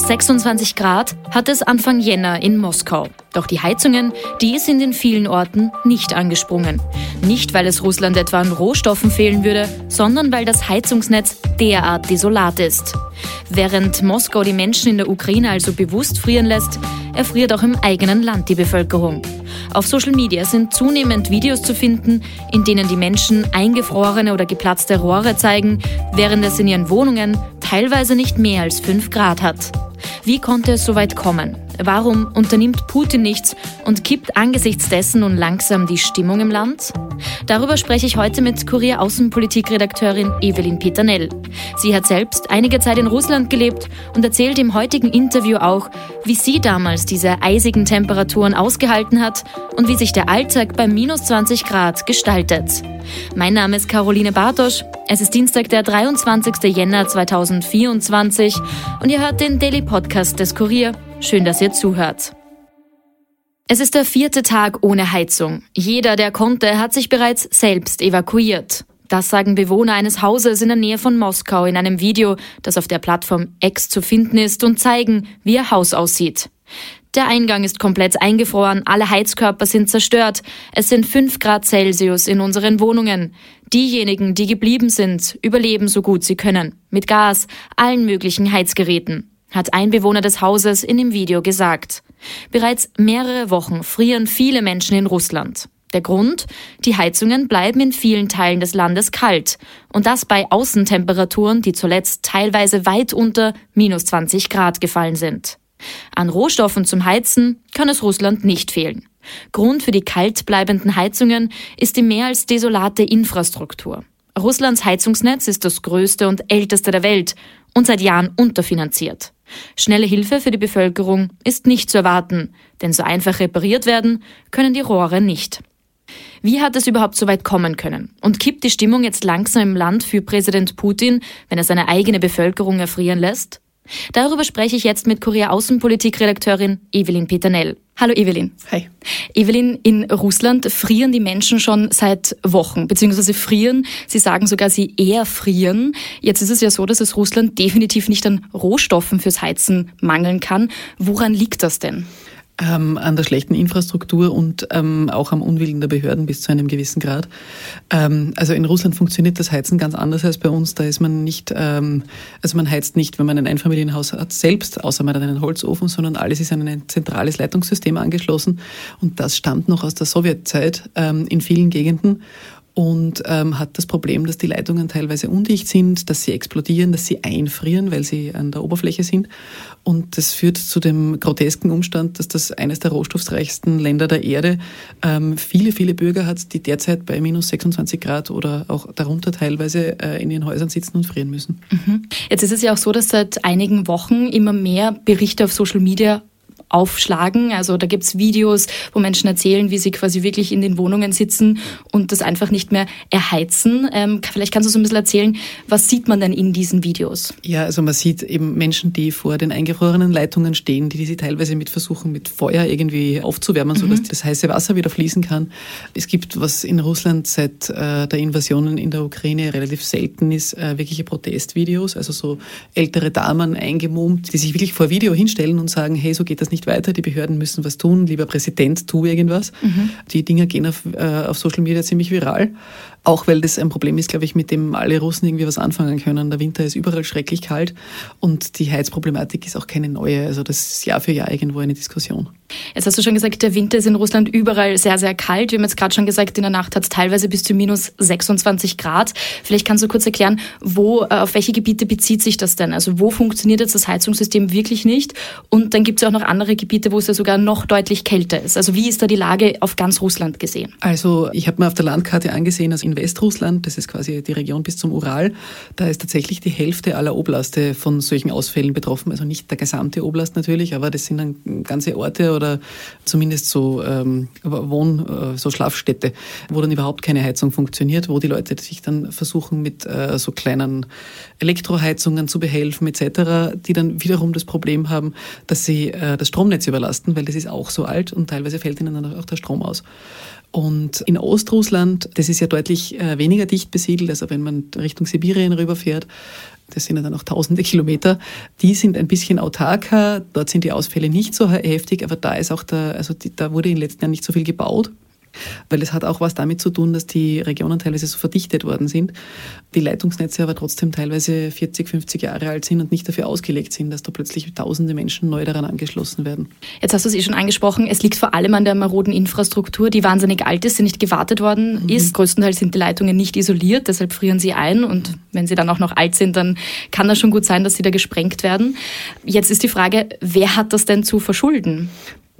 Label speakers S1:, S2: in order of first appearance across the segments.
S1: Minus 26 Grad hat es Anfang Jänner in Moskau. Doch die Heizungen, die sind in vielen Orten nicht angesprungen. Nicht, weil es Russland etwa an Rohstoffen fehlen würde, sondern weil das Heizungsnetz derart desolat ist. Während Moskau die Menschen in der Ukraine also bewusst frieren lässt, erfriert auch im eigenen Land die Bevölkerung. Auf Social Media sind zunehmend Videos zu finden, in denen die Menschen eingefrorene oder geplatzte Rohre zeigen, während es in ihren Wohnungen teilweise nicht mehr als 5 Grad hat. Wie konnte es so weit kommen? Warum unternimmt Putin nichts und kippt angesichts dessen nun langsam die Stimmung im Land? Darüber spreche ich heute mit Kurier Außenpolitikredakteurin Evelyn Peternell. Sie hat selbst einige Zeit in Russland gelebt und erzählt im heutigen Interview auch, wie sie damals diese eisigen Temperaturen ausgehalten hat und wie sich der Alltag bei minus 20 Grad gestaltet. Mein Name ist Caroline Bartosch. Es ist Dienstag, der 23. Jänner 2024 und ihr hört den Daily Podcast des Kurier. Schön, dass ihr zuhört. Es ist der vierte Tag ohne Heizung. Jeder, der konnte, hat sich bereits selbst evakuiert. Das sagen Bewohner eines Hauses in der Nähe von Moskau in einem Video, das auf der Plattform X zu finden ist und zeigen, wie ihr Haus aussieht. Der Eingang ist komplett eingefroren, alle Heizkörper sind zerstört. Es sind fünf Grad Celsius in unseren Wohnungen. Diejenigen, die geblieben sind, überleben so gut sie können. Mit Gas, allen möglichen Heizgeräten hat ein Bewohner des Hauses in dem Video gesagt. Bereits mehrere Wochen frieren viele Menschen in Russland. Der Grund? Die Heizungen bleiben in vielen Teilen des Landes kalt. Und das bei Außentemperaturen, die zuletzt teilweise weit unter minus 20 Grad gefallen sind. An Rohstoffen zum Heizen kann es Russland nicht fehlen. Grund für die kalt bleibenden Heizungen ist die mehr als desolate Infrastruktur. Russlands Heizungsnetz ist das größte und älteste der Welt und seit Jahren unterfinanziert. Schnelle Hilfe für die Bevölkerung ist nicht zu erwarten, denn so einfach repariert werden können die Rohre nicht. Wie hat es überhaupt so weit kommen können? Und kippt die Stimmung jetzt langsam im Land für Präsident Putin, wenn er seine eigene Bevölkerung erfrieren lässt? Darüber spreche ich jetzt mit Korea Außenpolitik-Redakteurin Evelyn Peternell. Hallo Evelyn.
S2: Hi.
S1: Evelyn, in Russland frieren die Menschen schon seit Wochen, beziehungsweise frieren. Sie sagen sogar, sie eher frieren. Jetzt ist es ja so, dass es Russland definitiv nicht an Rohstoffen fürs Heizen mangeln kann. Woran liegt das denn?
S2: Ähm, an der schlechten Infrastruktur und ähm, auch am Unwillen der Behörden bis zu einem gewissen Grad. Ähm, also in Russland funktioniert das Heizen ganz anders als bei uns. Da ist man nicht, ähm, also man heizt nicht, wenn man ein Einfamilienhaus hat, selbst, außer man hat einen Holzofen, sondern alles ist an ein zentrales Leitungssystem angeschlossen. Und das stammt noch aus der Sowjetzeit ähm, in vielen Gegenden und ähm, hat das Problem, dass die Leitungen teilweise undicht sind, dass sie explodieren, dass sie einfrieren, weil sie an der Oberfläche sind. Und das führt zu dem grotesken Umstand, dass das eines der rohstoffreichsten Länder der Erde ähm, viele, viele Bürger hat, die derzeit bei minus 26 Grad oder auch darunter teilweise äh, in ihren Häusern sitzen und frieren müssen.
S1: Mhm. Jetzt ist es ja auch so, dass seit einigen Wochen immer mehr Berichte auf Social Media aufschlagen. Also da gibt's Videos, wo Menschen erzählen, wie sie quasi wirklich in den Wohnungen sitzen und das einfach nicht mehr erheizen. Ähm, vielleicht kannst du so ein bisschen erzählen, was sieht man denn in diesen Videos?
S2: Ja, also man sieht eben Menschen, die vor den eingefrorenen Leitungen stehen, die, sie teilweise mit versuchen, mit Feuer irgendwie aufzuwärmen, mhm. sodass das heiße Wasser wieder fließen kann. Es gibt, was in Russland seit äh, der Invasion in der Ukraine relativ selten ist, äh, wirkliche Protestvideos, also so ältere Damen eingemummt, die sich wirklich vor Video hinstellen und sagen, hey, so geht das nicht nicht weiter, die Behörden müssen was tun, lieber Präsident, tu irgendwas. Mhm. Die Dinger gehen auf, äh, auf Social Media ziemlich viral. Auch weil das ein Problem ist, glaube ich, mit dem alle Russen irgendwie was anfangen können. Der Winter ist überall schrecklich kalt und die Heizproblematik ist auch keine neue. Also das ist Jahr für Jahr irgendwo eine Diskussion.
S1: Jetzt hast du schon gesagt, der Winter ist in Russland überall sehr, sehr kalt. Wir haben jetzt gerade schon gesagt, in der Nacht hat es teilweise bis zu minus 26 Grad. Vielleicht kannst du kurz erklären, wo, äh, auf welche Gebiete bezieht sich das denn? Also wo funktioniert jetzt das Heizungssystem wirklich nicht? Und dann gibt es ja auch noch andere Gebiete, wo es ja sogar noch deutlich kälter ist. Also wie ist da die Lage auf ganz Russland gesehen?
S2: Also ich habe mir auf der Landkarte angesehen, also in Westrussland, das ist quasi die Region bis zum Ural, da ist tatsächlich die Hälfte aller Oblaste von solchen Ausfällen betroffen. Also nicht der gesamte Oblast natürlich, aber das sind dann ganze Orte oder zumindest so ähm, Wohn-, äh, so Schlafstätte, wo dann überhaupt keine Heizung funktioniert, wo die Leute sich dann versuchen mit äh, so kleinen Elektroheizungen zu behelfen etc., die dann wiederum das Problem haben, dass sie äh, das Stromnetz überlasten, weil das ist auch so alt und teilweise fällt ihnen dann auch der Strom aus. Und in Ostrussland, das ist ja deutlich äh, weniger dicht besiedelt, also wenn man Richtung Sibirien rüberfährt, das sind ja dann auch tausende Kilometer, die sind ein bisschen autarker, dort sind die Ausfälle nicht so heftig, aber da ist auch der, also die, da wurde in den letzten Jahren nicht so viel gebaut. Weil es hat auch was damit zu tun, dass die Regionen teilweise so verdichtet worden sind, die Leitungsnetze aber trotzdem teilweise 40, 50 Jahre alt sind und nicht dafür ausgelegt sind, dass da plötzlich tausende Menschen neu daran angeschlossen werden.
S1: Jetzt hast du es eh schon angesprochen, es liegt vor allem an der maroden Infrastruktur, die wahnsinnig alt ist, die nicht gewartet worden mhm. ist. Größtenteils sind die Leitungen nicht isoliert, deshalb frieren sie ein und wenn sie dann auch noch alt sind, dann kann das schon gut sein, dass sie da gesprengt werden. Jetzt ist die Frage, wer hat das denn zu verschulden?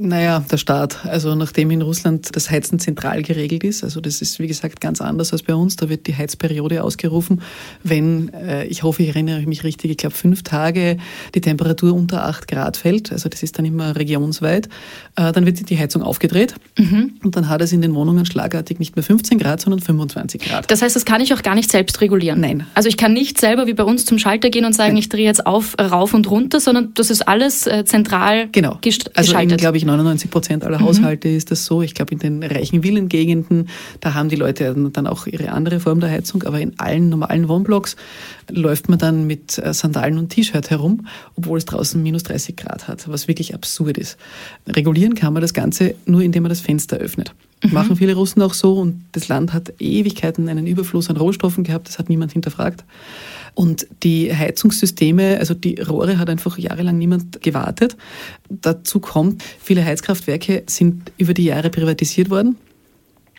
S2: Naja, der Staat. Also nachdem in Russland das Heizen zentral geregelt ist, also das ist wie gesagt ganz anders als bei uns, da wird die Heizperiode ausgerufen, wenn, äh, ich hoffe, ich erinnere mich richtig, ich glaube fünf Tage die Temperatur unter acht Grad fällt, also das ist dann immer regionsweit, äh, dann wird die Heizung aufgedreht mhm. und dann hat es in den Wohnungen schlagartig nicht mehr 15 Grad, sondern 25 Grad.
S1: Das heißt, das kann ich auch gar nicht selbst regulieren?
S2: Nein.
S1: Also ich kann nicht selber wie bei uns zum Schalter gehen und sagen, Nein. ich drehe jetzt auf, rauf und runter, sondern das ist alles äh, zentral
S2: genau. geschaltet. Also glaube ich, 99 Prozent aller mhm. Haushalte mhm. ist das so. Ich glaube, in den reichen Villengegenden, da haben die Leute dann auch ihre andere Form der Heizung, aber in allen normalen Wohnblocks läuft man dann mit äh, Sandalen und T-Shirt herum, obwohl es draußen minus 30 Grad hat, was wirklich absurd ist. Regulieren kann man das Ganze nur, indem man das Fenster öffnet. Mhm. Machen viele Russen auch so und das Land hat Ewigkeiten einen Überfluss an Rohstoffen gehabt, das hat niemand hinterfragt. Und die Heizungssysteme, also die Rohre hat einfach jahrelang niemand gewartet. Dazu kommt, viele Heizkraftwerke sind über die Jahre privatisiert worden.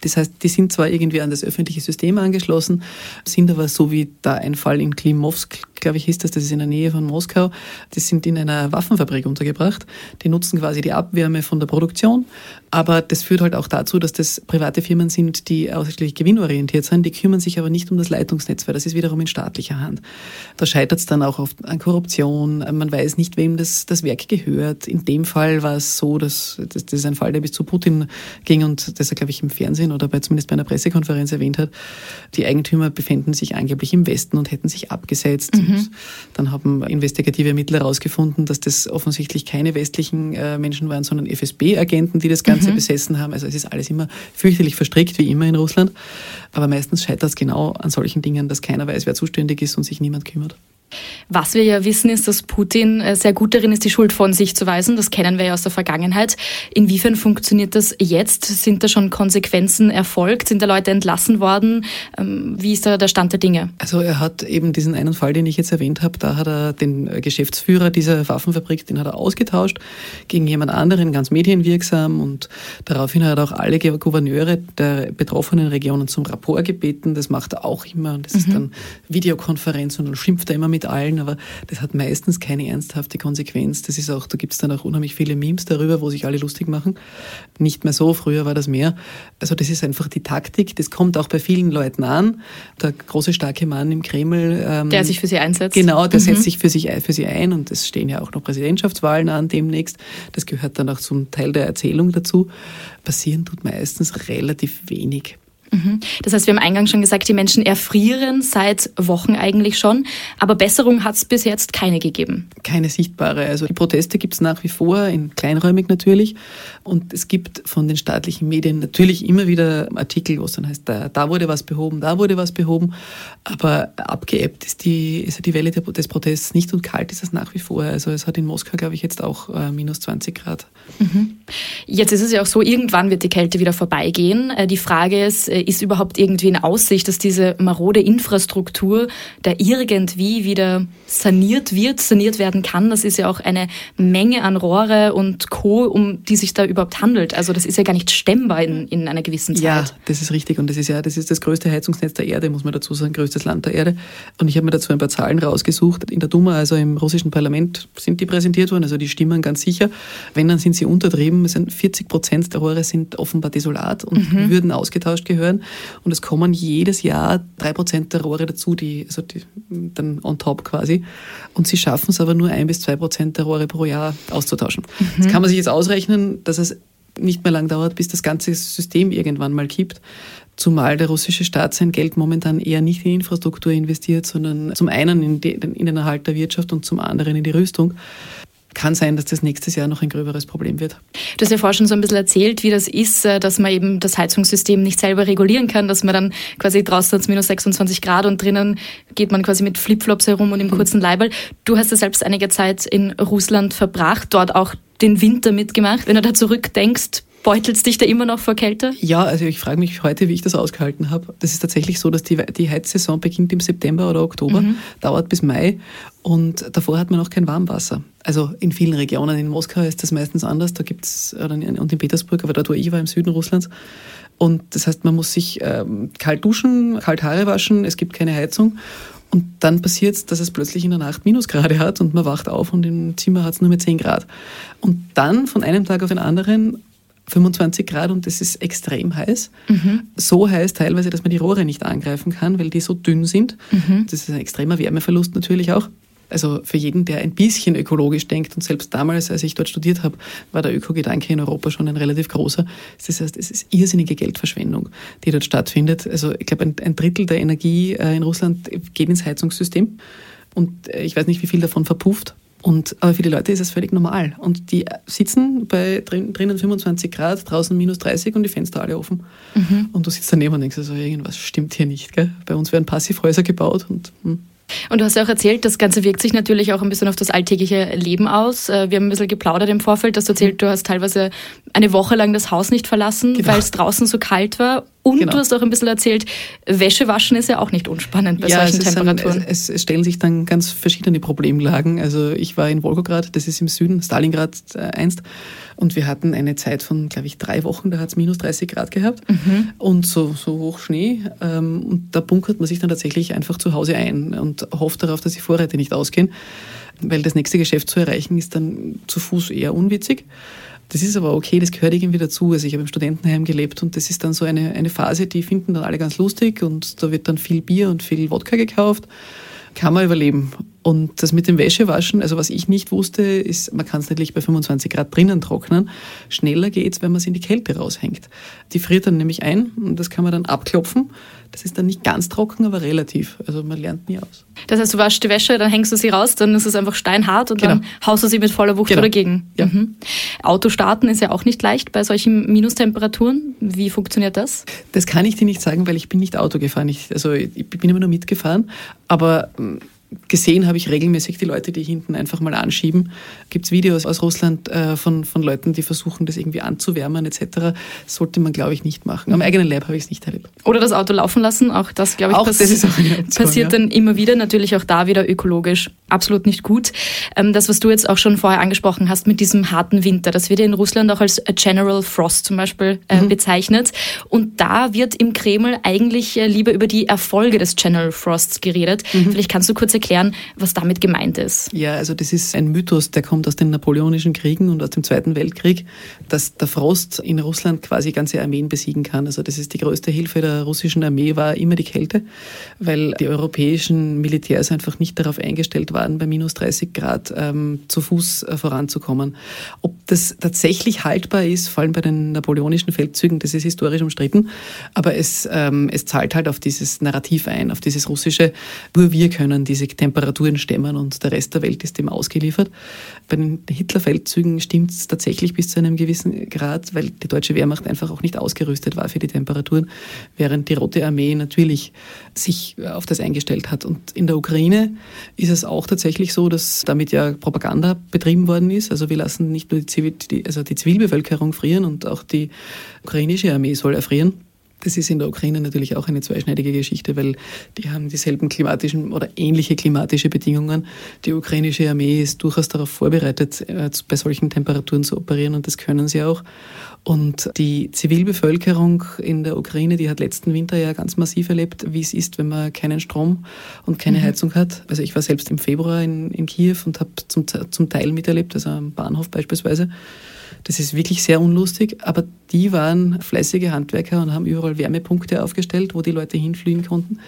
S2: Das heißt, die sind zwar irgendwie an das öffentliche System angeschlossen, sind aber so wie da ein Fall in Klimovsk, glaube ich, ist das, das ist in der Nähe von Moskau, die sind in einer Waffenfabrik untergebracht. Die nutzen quasi die Abwärme von der Produktion, aber das führt halt auch dazu, dass das private Firmen sind, die ausschließlich gewinnorientiert sind, die kümmern sich aber nicht um das Leitungsnetz, weil das ist wiederum in staatlicher Hand. Da scheitert es dann auch oft an Korruption, man weiß nicht, wem das, das Werk gehört. In dem Fall war es so, dass das, das ist ein Fall, der bis zu Putin ging und das er, glaube ich, im Fernsehen oder bei, zumindest bei einer Pressekonferenz erwähnt hat, die Eigentümer befinden sich angeblich im Westen und hätten sich abgesetzt. Mhm. Dann haben investigative Ermittler herausgefunden, dass das offensichtlich keine westlichen äh, Menschen waren, sondern FSB-Agenten, die das Ganze mhm. besessen haben. Also es ist alles immer fürchterlich verstrickt, wie immer in Russland. Aber meistens scheitert es genau an solchen Dingen, dass keiner weiß, wer zuständig ist und sich niemand kümmert.
S1: Was wir ja wissen, ist, dass Putin äh, sehr gut darin ist, die Schuld von sich zu weisen. Das kennen wir ja aus der Vergangenheit. Inwiefern funktioniert das jetzt? Sind da schon Konsequenzen erfolgt? Sind da Leute entlassen worden? Ähm, wie ist da der Stand der Dinge?
S2: Also er hat eben diesen einen Fall, den ich jetzt erwähnt habe, da hat er den äh, Geschäftsführer dieser Waffenfabrik, den hat er ausgetauscht gegen jemand anderen, ganz medienwirksam und daraufhin hat er auch alle Gouverneure der betroffenen Regionen zum Rapport gebeten. Das macht er auch immer und das mhm. ist dann Videokonferenz und dann schimpft er immer mit mit allen, aber das hat meistens keine ernsthafte Konsequenz. Das ist auch, da gibt es dann auch unheimlich viele Memes darüber, wo sich alle lustig machen. Nicht mehr so, früher war das mehr. Also das ist einfach die Taktik, das kommt auch bei vielen Leuten an. Der große, starke Mann im Kreml.
S1: Ähm, der sich für sie einsetzt.
S2: Genau, der mhm. setzt sich für, sich, für sie ein und es stehen ja auch noch Präsidentschaftswahlen an demnächst. Das gehört dann auch zum Teil der Erzählung dazu. Passieren tut meistens relativ wenig.
S1: Mhm. Das heißt, wir haben eingangs schon gesagt, die Menschen erfrieren seit Wochen eigentlich schon, aber Besserung hat es bis jetzt keine gegeben.
S2: Keine sichtbare. Also die Proteste gibt es nach wie vor, in kleinräumig natürlich. Und es gibt von den staatlichen Medien natürlich immer wieder Artikel, wo es dann heißt, da, da wurde was behoben, da wurde was behoben. Aber abgeebbt ist die, ist die Welle des Protests nicht und kalt ist es nach wie vor. Also es hat in Moskau, glaube ich, jetzt auch äh, minus 20 Grad.
S1: Mhm. Jetzt ist es ja auch so, irgendwann wird die Kälte wieder vorbeigehen. Äh, die Frage ist, äh, ist überhaupt irgendwie in Aussicht, dass diese marode Infrastruktur da irgendwie wieder saniert wird, saniert werden kann? Das ist ja auch eine Menge an Rohre und Co., um die sich da überhaupt handelt. Also das ist ja gar nicht stemmbar in, in einer gewissen Zeit.
S2: Ja, das ist richtig. Und das ist ja, das ist das größte Heizungsnetz der Erde, muss man dazu sagen, größtes Land der Erde. Und ich habe mir dazu ein paar Zahlen rausgesucht. In der Duma, also im russischen Parlament, sind die präsentiert worden, also die stimmen ganz sicher. Wenn, dann sind sie untertrieben. 40 Prozent der Rohre sind offenbar desolat und mhm. würden ausgetauscht gehören Und es kommen jedes Jahr drei Prozent der Rohre dazu, die, also die, dann on top quasi. Und sie schaffen es aber nur ein bis zwei Prozent der Rohre pro Jahr auszutauschen. Mhm. Das kann man sich jetzt ausrechnen, dass es nicht mehr lang dauert, bis das ganze System irgendwann mal kippt. Zumal der russische Staat sein Geld momentan eher nicht in Infrastruktur investiert, sondern zum einen in, den, in den Erhalt der Wirtschaft und zum anderen in die Rüstung kann sein, dass das nächstes Jahr noch ein gröberes Problem wird.
S1: Du hast ja vorhin schon so ein bisschen erzählt, wie das ist, äh, dass man eben das Heizungssystem nicht selber regulieren kann, dass man dann quasi draußen hat es minus 26 Grad und drinnen geht man quasi mit Flipflops herum und im kurzen Leiberl. Du hast ja selbst einige Zeit in Russland verbracht, dort auch den Winter mitgemacht. Wenn du da zurückdenkst, Beutelt dich da immer noch vor Kälte?
S2: Ja, also ich frage mich heute, wie ich das ausgehalten habe. Das ist tatsächlich so, dass die, die Heizsaison beginnt im September oder Oktober, mhm. dauert bis Mai und davor hat man noch kein Warmwasser. Also in vielen Regionen, in Moskau ist das meistens anders, da gibt's und in Petersburg, aber dort, wo ich war, im Süden Russlands. Und das heißt, man muss sich ähm, kalt duschen, kalt Haare waschen, es gibt keine Heizung. Und dann passiert es, dass es plötzlich in der Nacht Minusgrade hat und man wacht auf und im Zimmer hat es nur mit 10 Grad. Und dann von einem Tag auf den anderen 25 Grad und das ist extrem heiß. Mhm. So heiß teilweise, dass man die Rohre nicht angreifen kann, weil die so dünn sind. Mhm. Das ist ein extremer Wärmeverlust natürlich auch. Also für jeden, der ein bisschen ökologisch denkt und selbst damals, als ich dort studiert habe, war der Ökogedanke in Europa schon ein relativ großer. Das heißt, es ist irrsinnige Geldverschwendung, die dort stattfindet. Also ich glaube, ein, Drittel der Energie äh, in Russland geht ins Heizungssystem und äh, ich weiß nicht, wie viel davon verpufft. Und, aber für die Leute ist es völlig normal. Und die sitzen bei drinnen 25 Grad, draußen minus 30 und die Fenster alle offen. Mhm. Und du sitzt daneben und denkst, also irgendwas stimmt hier nicht. Gell? Bei uns werden Passivhäuser gebaut und hm.
S1: Und du hast ja auch erzählt, das Ganze wirkt sich natürlich auch ein bisschen auf das alltägliche Leben aus. Äh, wir haben ein bisschen geplaudert im Vorfeld, dass du erzählt, du hast teilweise eine Woche lang das Haus nicht verlassen, genau. weil es draußen so kalt war. Und genau. du hast auch ein bisschen erzählt, Wäsche waschen ist ja auch nicht unspannend bei ja, solchen es Temperaturen.
S2: Ein, es, es, stellen sich dann ganz verschiedene Problemlagen. Also ich war in Volgograd, das ist im Süden, Stalingrad äh, einst. Und wir hatten eine Zeit von, glaube ich, drei Wochen, da hat es minus 30 Grad gehabt mhm. und so, so hoch Schnee. Ähm, und da bunkert man sich dann tatsächlich einfach zu Hause ein und hofft darauf, dass die Vorräte nicht ausgehen, weil das nächste Geschäft zu erreichen ist dann zu Fuß eher unwitzig. Das ist aber okay, das gehört irgendwie dazu. Also ich habe im Studentenheim gelebt und das ist dann so eine, eine Phase, die finden dann alle ganz lustig und da wird dann viel Bier und viel Wodka gekauft. Kann man überleben. Und das mit dem Wäschewaschen, also was ich nicht wusste, ist, man kann es natürlich bei 25 Grad drinnen trocknen. Schneller geht's, wenn man es in die Kälte raushängt. Die friert dann nämlich ein und das kann man dann abklopfen. Das ist dann nicht ganz trocken, aber relativ. Also man lernt nie aus.
S1: Das heißt, du waschst die Wäsche, dann hängst du sie raus, dann ist es einfach steinhart und genau. dann haust du sie mit voller Wucht genau. dagegen. Ja. Mhm. Auto starten ist ja auch nicht leicht bei solchen Minustemperaturen. Wie funktioniert das?
S2: Das kann ich dir nicht sagen, weil ich bin nicht Auto gefahren. Ich, also ich bin immer nur mitgefahren. Aber gesehen habe ich regelmäßig die Leute, die hinten einfach mal anschieben. Gibt es Videos aus Russland äh, von, von Leuten, die versuchen, das irgendwie anzuwärmen etc. Sollte man, glaube ich, nicht machen. Am eigenen Leib habe ich es nicht erlebt.
S1: Oder das Auto laufen lassen, auch das, glaube ich, auch das Option, passiert ja. dann immer wieder. Natürlich auch da wieder ökologisch absolut nicht gut. Ähm, das, was du jetzt auch schon vorher angesprochen hast mit diesem harten Winter, das wird ja in Russland auch als General Frost zum Beispiel äh, mhm. bezeichnet. Und da wird im Kreml eigentlich äh, lieber über die Erfolge des General Frosts geredet. Mhm. Vielleicht kannst du kurz erklären, was damit gemeint ist.
S2: Ja, also das ist ein Mythos, der kommt aus den Napoleonischen Kriegen und aus dem Zweiten Weltkrieg, dass der Frost in Russland quasi ganze Armeen besiegen kann. Also das ist die größte Hilfe der russischen Armee, war immer die Kälte, weil die europäischen Militärs einfach nicht darauf eingestellt waren, bei minus 30 Grad ähm, zu Fuß äh, voranzukommen. Ob das tatsächlich haltbar ist, vor allem bei den napoleonischen Feldzügen, das ist historisch umstritten, aber es, ähm, es zahlt halt auf dieses Narrativ ein, auf dieses russische, nur wir können diese Temperaturen stemmen und der Rest der Welt ist dem ausgeliefert. Bei den Hitlerfeldzügen stimmt es tatsächlich bis zu einem gewissen Grad, weil die deutsche Wehrmacht einfach auch nicht ausgerüstet war für die Temperaturen, während die Rote Armee natürlich sich auf das eingestellt hat. Und in der Ukraine ist es auch tatsächlich so, dass damit ja Propaganda betrieben worden ist. Also wir lassen nicht nur die, Zivil also die Zivilbevölkerung frieren und auch die ukrainische Armee soll erfrieren. Das ist in der Ukraine natürlich auch eine zweischneidige Geschichte, weil die haben dieselben klimatischen oder ähnliche klimatische Bedingungen. Die ukrainische Armee ist durchaus darauf vorbereitet, äh, bei solchen Temperaturen zu operieren und das können sie auch. Und die Zivilbevölkerung in der Ukraine, die hat letzten Winter ja ganz massiv erlebt, wie es ist, wenn man keinen Strom und keine mhm. Heizung hat. Also ich war selbst im Februar in, in Kiew und habe zum, zum Teil miterlebt, also am Bahnhof beispielsweise. Das ist wirklich sehr unlustig, aber die waren fleißige Handwerker und haben überall Wärmepunkte aufgestellt, wo die Leute hinfliegen konnten.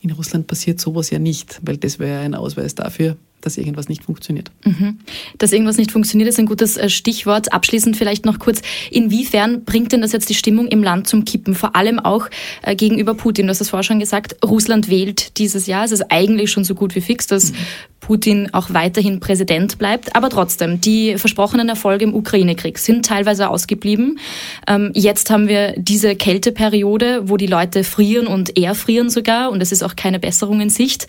S2: In Russland passiert sowas ja nicht, weil das wäre ein Ausweis dafür, dass irgendwas nicht funktioniert.
S1: Mhm. Dass irgendwas nicht funktioniert, ist ein gutes äh, Stichwort. Abschließend vielleicht noch kurz, inwiefern bringt denn das jetzt die Stimmung im Land zum Kippen? Vor allem auch äh, gegenüber Putin. Du hast das vorher schon gesagt, Russland wählt dieses Jahr. Es ist eigentlich schon so gut wie fix, dass mhm. Putin auch weiterhin Präsident bleibt. Aber trotzdem, die versprochenen Erfolge im Ukraine-Krieg sind teilweise ausgeblieben. Ähm, jetzt haben wir diese Kälteperiode, wo die Leute frieren und erfrieren sogar. Und es ist auch keine Besserung in Sicht.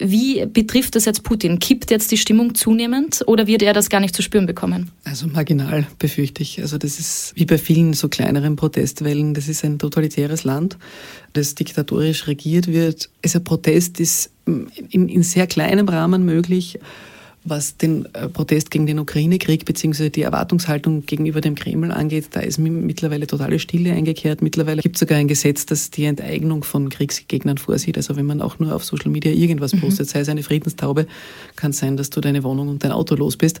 S1: Wie betrifft das jetzt Putin? Kippt jetzt die Stimmung zunehmend oder wird er das gar nicht zu spüren bekommen?
S2: Also marginal befürchte ich. Also das ist wie bei vielen so kleineren Protestwellen. Das ist ein totalitäres Land, das diktatorisch regiert wird. Also Protest ist in, in sehr kleinem Rahmen möglich was den äh, Protest gegen den Ukraine-Krieg bzw. die Erwartungshaltung gegenüber dem Kreml angeht, da ist mittlerweile totale Stille eingekehrt. Mittlerweile gibt es sogar ein Gesetz, das die Enteignung von Kriegsgegnern vorsieht. Also wenn man auch nur auf Social Media irgendwas mhm. postet, sei es eine Friedenstaube, kann es sein, dass du deine Wohnung und dein Auto los bist.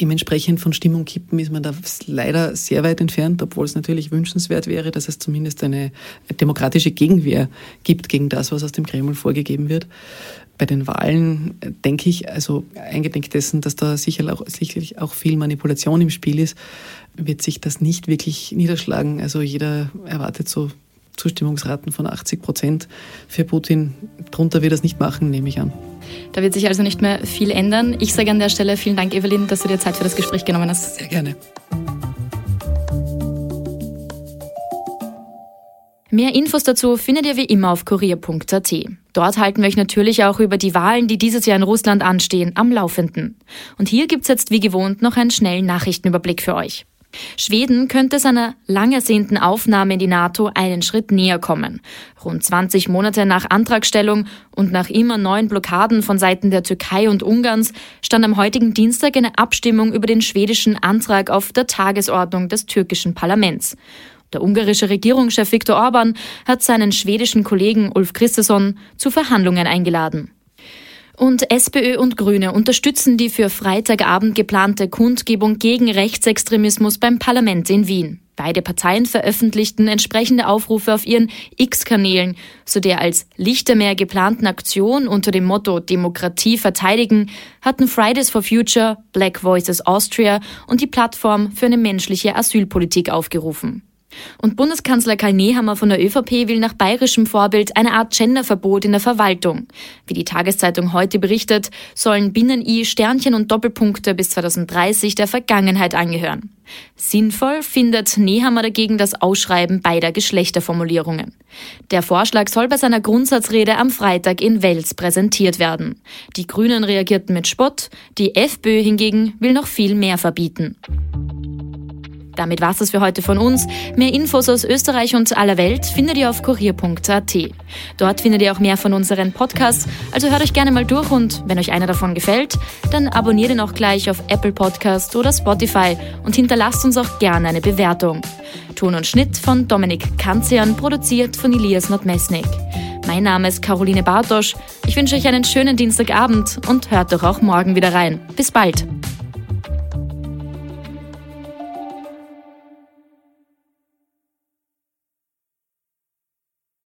S2: Dementsprechend von Stimmung kippen ist man da leider sehr weit entfernt, obwohl es natürlich wünschenswert wäre, dass es zumindest eine demokratische Gegenwehr gibt gegen das, was aus dem Kreml vorgegeben wird bei den Wahlen denke ich, also eingedenk dessen, dass da sicher auch, sicherlich auch viel Manipulation im Spiel ist, wird sich das nicht wirklich niederschlagen. Also jeder erwartet so Zustimmungsraten von 80 Prozent für Putin. Drunter wird er es nicht machen, nehme ich an.
S1: Da wird sich also nicht mehr viel ändern. Ich sage an der Stelle vielen Dank, Evelyn, dass du dir Zeit für das Gespräch genommen hast.
S2: Sehr gerne.
S1: Mehr Infos dazu findet ihr wie immer auf kurier.at. Dort halten wir euch natürlich auch über die Wahlen, die dieses Jahr in Russland anstehen, am Laufenden. Und hier gibt's jetzt wie gewohnt noch einen schnellen Nachrichtenüberblick für euch. Schweden könnte seiner lang ersehnten Aufnahme in die NATO einen Schritt näher kommen. Rund 20 Monate nach Antragstellung und nach immer neuen Blockaden von Seiten der Türkei und Ungarns stand am heutigen Dienstag eine Abstimmung über den schwedischen Antrag auf der Tagesordnung des türkischen Parlaments. Der ungarische Regierungschef Viktor Orban hat seinen schwedischen Kollegen Ulf Christesson zu Verhandlungen eingeladen. Und SPÖ und Grüne unterstützen die für Freitagabend geplante Kundgebung gegen Rechtsextremismus beim Parlament in Wien. Beide Parteien veröffentlichten entsprechende Aufrufe auf ihren X-Kanälen, zu der als Lichtermeer geplanten Aktion unter dem Motto Demokratie verteidigen hatten Fridays for Future, Black Voices Austria und die Plattform für eine menschliche Asylpolitik aufgerufen. Und Bundeskanzler Karl Nehammer von der ÖVP will nach bayerischem Vorbild eine Art Genderverbot in der Verwaltung. Wie die Tageszeitung heute berichtet, sollen Binnen-I, Sternchen und Doppelpunkte bis 2030 der Vergangenheit angehören. Sinnvoll findet Nehammer dagegen das Ausschreiben beider Geschlechterformulierungen. Der Vorschlag soll bei seiner Grundsatzrede am Freitag in Wels präsentiert werden. Die Grünen reagierten mit Spott, die FPÖ hingegen will noch viel mehr verbieten. Damit war's das für heute von uns. Mehr Infos aus Österreich und aller Welt findet ihr auf kurier.at. Dort findet ihr auch mehr von unseren Podcasts, also hört euch gerne mal durch und wenn euch einer davon gefällt, dann abonniert ihn auch gleich auf Apple Podcast oder Spotify und hinterlasst uns auch gerne eine Bewertung. Ton und Schnitt von Dominik Kanzian, produziert von Elias Nordmesnik. Mein Name ist Caroline Bartosch. Ich wünsche euch einen schönen Dienstagabend und hört doch auch morgen wieder rein. Bis bald.